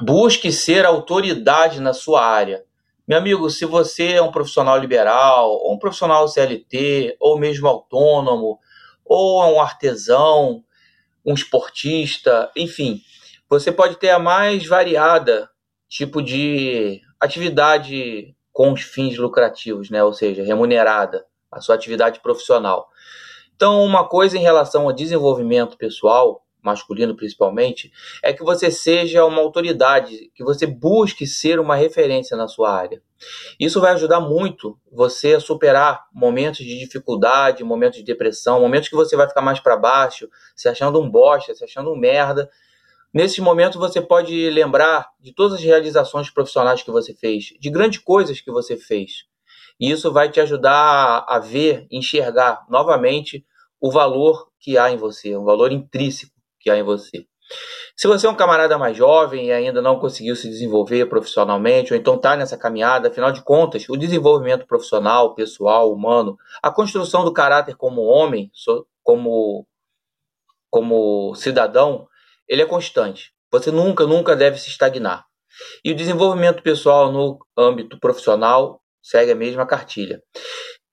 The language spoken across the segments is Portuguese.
Busque ser autoridade na sua área. Meu amigo, se você é um profissional liberal, ou um profissional CLT, ou mesmo autônomo, ou um artesão, um esportista, enfim, você pode ter a mais variada tipo de atividade com os fins lucrativos, né? Ou seja, remunerada, a sua atividade profissional. Então, uma coisa em relação ao desenvolvimento pessoal, masculino principalmente, é que você seja uma autoridade, que você busque ser uma referência na sua área. Isso vai ajudar muito você a superar momentos de dificuldade, momentos de depressão, momentos que você vai ficar mais para baixo, se achando um bosta, se achando um merda. Nesses momentos você pode lembrar de todas as realizações profissionais que você fez, de grandes coisas que você fez. E isso vai te ajudar a ver, enxergar novamente o valor que há em você, um valor intrínseco que há em você. Se você é um camarada mais jovem e ainda não conseguiu se desenvolver profissionalmente, ou então está nessa caminhada, afinal de contas, o desenvolvimento profissional, pessoal, humano, a construção do caráter como homem, como, como cidadão, ele é constante. Você nunca, nunca deve se estagnar. E o desenvolvimento pessoal no âmbito profissional segue a mesma cartilha.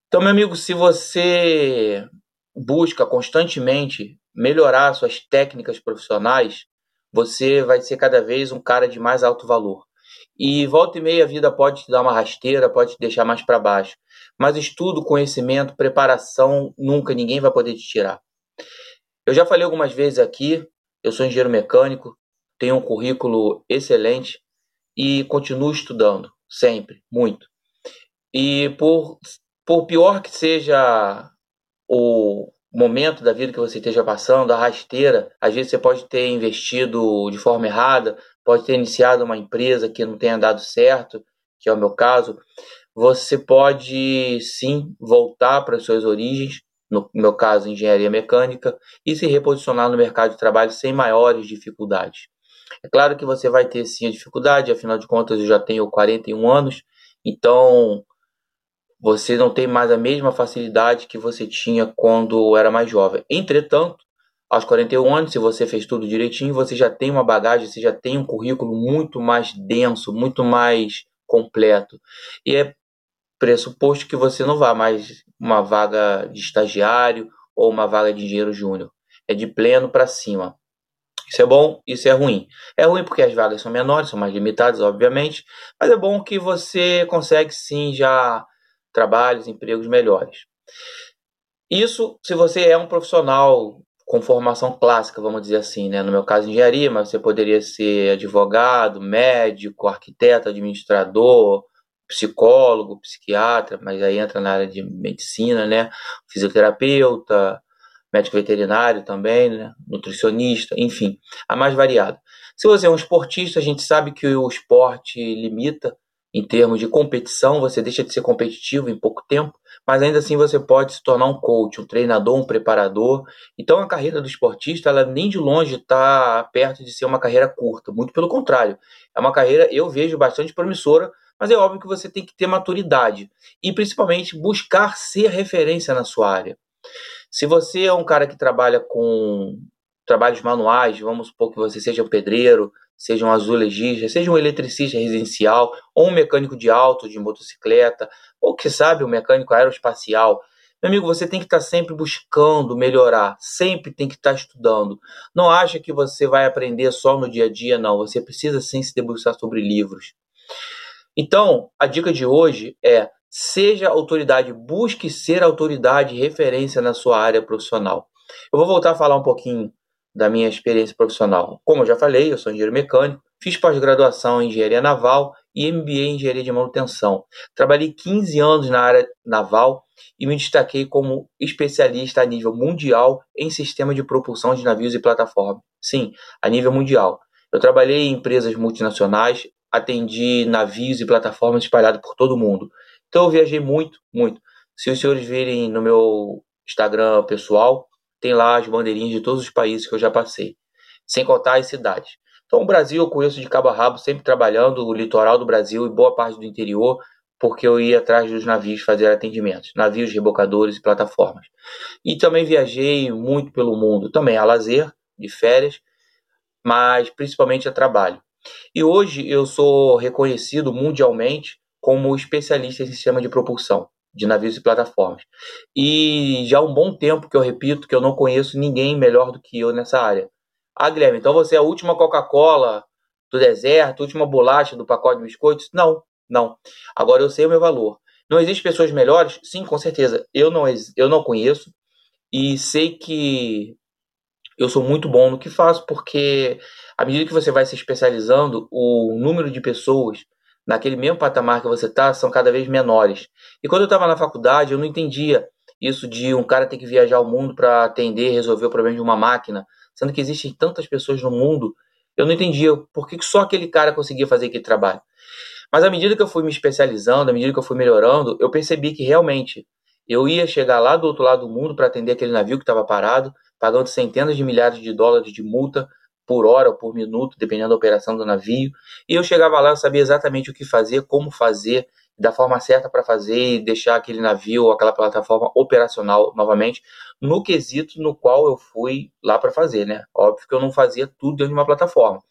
Então, meu amigo, se você busca constantemente melhorar suas técnicas profissionais, você vai ser cada vez um cara de mais alto valor. E volta e meia a vida pode te dar uma rasteira, pode te deixar mais para baixo. Mas estudo, conhecimento, preparação, nunca ninguém vai poder te tirar. Eu já falei algumas vezes aqui, eu sou engenheiro mecânico, tenho um currículo excelente e continuo estudando, sempre, muito. E por, por pior que seja o, momento da vida que você esteja passando, a rasteira, às vezes você pode ter investido de forma errada, pode ter iniciado uma empresa que não tenha dado certo, que é o meu caso, você pode sim voltar para as suas origens, no meu caso, engenharia mecânica, e se reposicionar no mercado de trabalho sem maiores dificuldades. É claro que você vai ter sim a dificuldade, afinal de contas eu já tenho 41 anos, então você não tem mais a mesma facilidade que você tinha quando era mais jovem. Entretanto, aos 41 anos, se você fez tudo direitinho, você já tem uma bagagem, você já tem um currículo muito mais denso, muito mais completo. E é pressuposto que você não vá mais uma vaga de estagiário ou uma vaga de engenheiro júnior. É de pleno para cima. Isso é bom, isso é ruim. É ruim porque as vagas são menores, são mais limitadas, obviamente, mas é bom que você consegue sim já trabalhos, empregos melhores. Isso se você é um profissional com formação clássica, vamos dizer assim, né? No meu caso, engenharia, mas você poderia ser advogado, médico, arquiteto, administrador, psicólogo, psiquiatra, mas aí entra na área de medicina, né? Fisioterapeuta, médico veterinário também, né? nutricionista, enfim, a mais variada. Se você é um esportista, a gente sabe que o esporte limita em termos de competição, você deixa de ser competitivo em pouco tempo, mas ainda assim você pode se tornar um coach, um treinador, um preparador. Então a carreira do esportista, ela nem de longe está perto de ser uma carreira curta, muito pelo contrário. É uma carreira, eu vejo, bastante promissora, mas é óbvio que você tem que ter maturidade e principalmente buscar ser referência na sua área. Se você é um cara que trabalha com trabalhos manuais, vamos supor que você seja um pedreiro, seja um azulejista, seja um eletricista residencial, ou um mecânico de auto, de motocicleta, ou que sabe, um mecânico aeroespacial. Meu amigo, você tem que estar sempre buscando melhorar, sempre tem que estar estudando. Não acha que você vai aprender só no dia a dia, não. Você precisa sim se debruçar sobre livros. Então, a dica de hoje é: seja autoridade, busque ser autoridade referência na sua área profissional. Eu vou voltar a falar um pouquinho da minha experiência profissional. Como eu já falei, eu sou engenheiro mecânico, fiz pós-graduação em engenharia naval e MBA em engenharia de manutenção. Trabalhei 15 anos na área naval e me destaquei como especialista a nível mundial em sistema de propulsão de navios e plataformas. Sim, a nível mundial. Eu trabalhei em empresas multinacionais, atendi navios e plataformas espalhados por todo o mundo. Então eu viajei muito, muito. Se os senhores virem no meu Instagram pessoal, tem lá as bandeirinhas de todos os países que eu já passei, sem contar as cidades. Então, o Brasil eu conheço de cabo a rabo, sempre trabalhando o litoral do Brasil e boa parte do interior, porque eu ia atrás dos navios fazer atendimentos, navios, rebocadores e plataformas. E também viajei muito pelo mundo, também a lazer, de férias, mas principalmente a trabalho. E hoje eu sou reconhecido mundialmente como especialista em sistema de propulsão de navios e plataformas. E já há um bom tempo que eu repito que eu não conheço ninguém melhor do que eu nessa área. Ah, Guilherme, então você é a última Coca-Cola do deserto, a última bolacha do pacote de biscoitos? Não, não. Agora eu sei o meu valor. Não existem pessoas melhores? Sim, com certeza. Eu não, eu não conheço e sei que eu sou muito bom no que faço porque à medida que você vai se especializando, o número de pessoas naquele mesmo patamar que você está são cada vez menores. E quando eu estava na faculdade, eu não entendia isso de um cara ter que viajar ao mundo para atender, resolver o problema de uma máquina, sendo que existem tantas pessoas no mundo. Eu não entendia por que só aquele cara conseguia fazer aquele trabalho. Mas à medida que eu fui me especializando, à medida que eu fui melhorando, eu percebi que realmente eu ia chegar lá do outro lado do mundo para atender aquele navio que estava parado, pagando centenas de milhares de dólares de multa por hora ou por minuto, dependendo da operação do navio. E eu chegava lá, eu sabia exatamente o que fazer, como fazer, da forma certa para fazer e deixar aquele navio ou aquela plataforma operacional novamente, no quesito no qual eu fui lá para fazer, né? Óbvio que eu não fazia tudo dentro de uma plataforma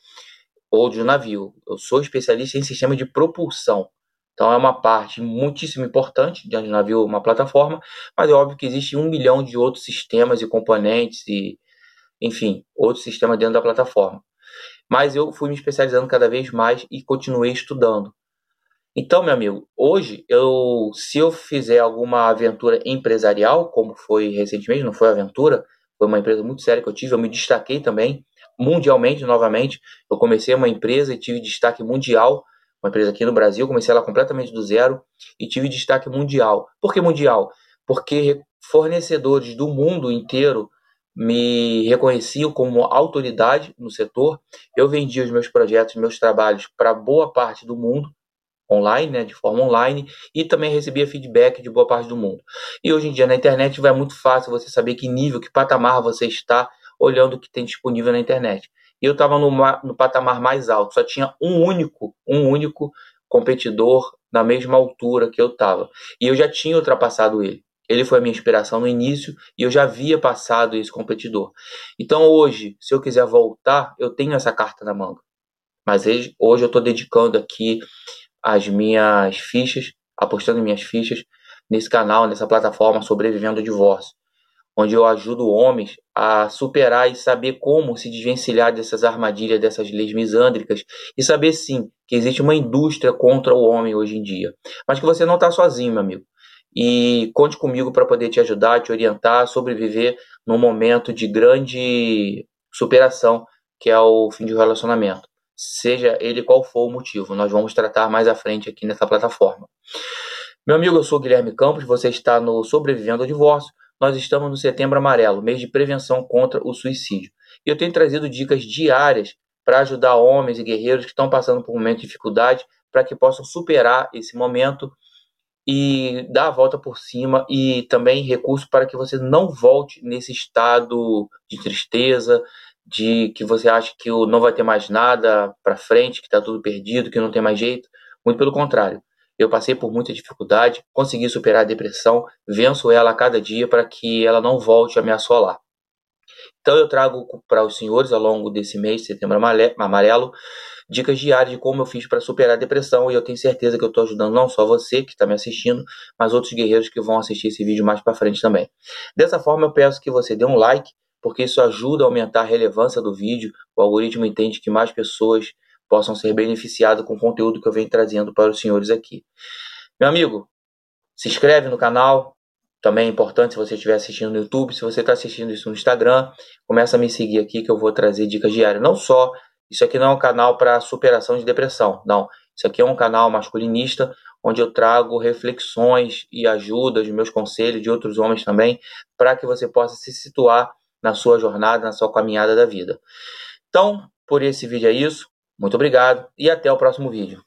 ou de um navio. Eu sou especialista em sistema de propulsão. Então é uma parte muitíssimo importante de um navio, uma plataforma, mas é óbvio que existe um milhão de outros sistemas e componentes e enfim, outro sistema dentro da plataforma. Mas eu fui me especializando cada vez mais e continuei estudando. Então, meu amigo, hoje eu, se eu fizer alguma aventura empresarial, como foi recentemente, não foi aventura, foi uma empresa muito séria que eu tive, eu me destaquei também mundialmente novamente. Eu comecei uma empresa e tive destaque mundial, uma empresa aqui no Brasil, comecei ela completamente do zero e tive destaque mundial. Por que mundial? Porque fornecedores do mundo inteiro me reconheciam como autoridade no setor. Eu vendia os meus projetos, meus trabalhos para boa parte do mundo online, né, de forma online, e também recebia feedback de boa parte do mundo. E hoje em dia na internet vai muito fácil você saber que nível, que patamar você está olhando o que tem disponível na internet. E eu estava no, no patamar mais alto, só tinha um único, um único competidor na mesma altura que eu estava. E eu já tinha ultrapassado ele. Ele foi a minha inspiração no início e eu já havia passado esse competidor. Então hoje, se eu quiser voltar, eu tenho essa carta na manga. Mas hoje eu estou dedicando aqui as minhas fichas, apostando em minhas fichas nesse canal, nessa plataforma Sobrevivendo ao Divórcio, onde eu ajudo homens a superar e saber como se desvencilhar dessas armadilhas, dessas leis misândricas e saber sim que existe uma indústria contra o homem hoje em dia, mas que você não está sozinho, meu amigo e conte comigo para poder te ajudar, te orientar, sobreviver num momento de grande superação, que é o fim de um relacionamento. Seja ele qual for o motivo, nós vamos tratar mais à frente aqui nessa plataforma. Meu amigo, eu sou Guilherme Campos, você está no Sobrevivendo ao Divórcio. Nós estamos no Setembro Amarelo, mês de prevenção contra o suicídio. E eu tenho trazido dicas diárias para ajudar homens e guerreiros que estão passando por um momento de dificuldade, para que possam superar esse momento e dar a volta por cima e também recurso para que você não volte nesse estado de tristeza, de que você acha que não vai ter mais nada para frente, que está tudo perdido, que não tem mais jeito. Muito pelo contrário. Eu passei por muita dificuldade, consegui superar a depressão, venço ela a cada dia para que ela não volte a me assolar. Então eu trago para os senhores ao longo desse mês, setembro amarelo, dicas diárias de como eu fiz para superar a depressão e eu tenho certeza que eu estou ajudando não só você que está me assistindo, mas outros guerreiros que vão assistir esse vídeo mais para frente também. Dessa forma eu peço que você dê um like, porque isso ajuda a aumentar a relevância do vídeo, o algoritmo entende que mais pessoas possam ser beneficiadas com o conteúdo que eu venho trazendo para os senhores aqui. Meu amigo, se inscreve no canal, também é importante se você estiver assistindo no YouTube, se você está assistindo isso no Instagram, começa a me seguir aqui que eu vou trazer dicas diárias, não só isso aqui não é um canal para superação de depressão, não. Isso aqui é um canal masculinista onde eu trago reflexões e ajudas, meus conselhos de outros homens também, para que você possa se situar na sua jornada, na sua caminhada da vida. Então, por esse vídeo é isso. Muito obrigado e até o próximo vídeo.